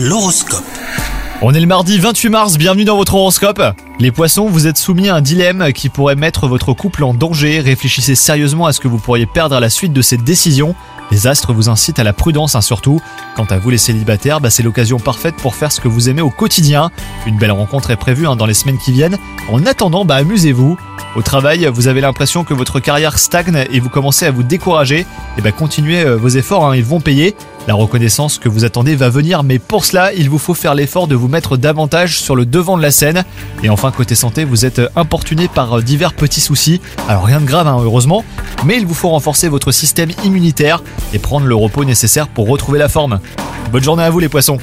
L'horoscope. On est le mardi 28 mars, bienvenue dans votre horoscope. Les poissons, vous êtes soumis à un dilemme qui pourrait mettre votre couple en danger. Réfléchissez sérieusement à ce que vous pourriez perdre à la suite de cette décision. Les astres vous incitent à la prudence hein, surtout. Quant à vous les célibataires, bah, c'est l'occasion parfaite pour faire ce que vous aimez au quotidien. Une belle rencontre est prévue hein, dans les semaines qui viennent. En attendant, bah, amusez-vous. Au travail, vous avez l'impression que votre carrière stagne et vous commencez à vous décourager. Et bah, continuez euh, vos efforts, hein, ils vont payer. La reconnaissance que vous attendez va venir, mais pour cela, il vous faut faire l'effort de vous mettre davantage sur le devant de la scène. Et enfin, côté santé, vous êtes importuné par divers petits soucis. Alors rien de grave, hein, heureusement, mais il vous faut renforcer votre système immunitaire et prendre le repos nécessaire pour retrouver la forme. Bonne journée à vous les poissons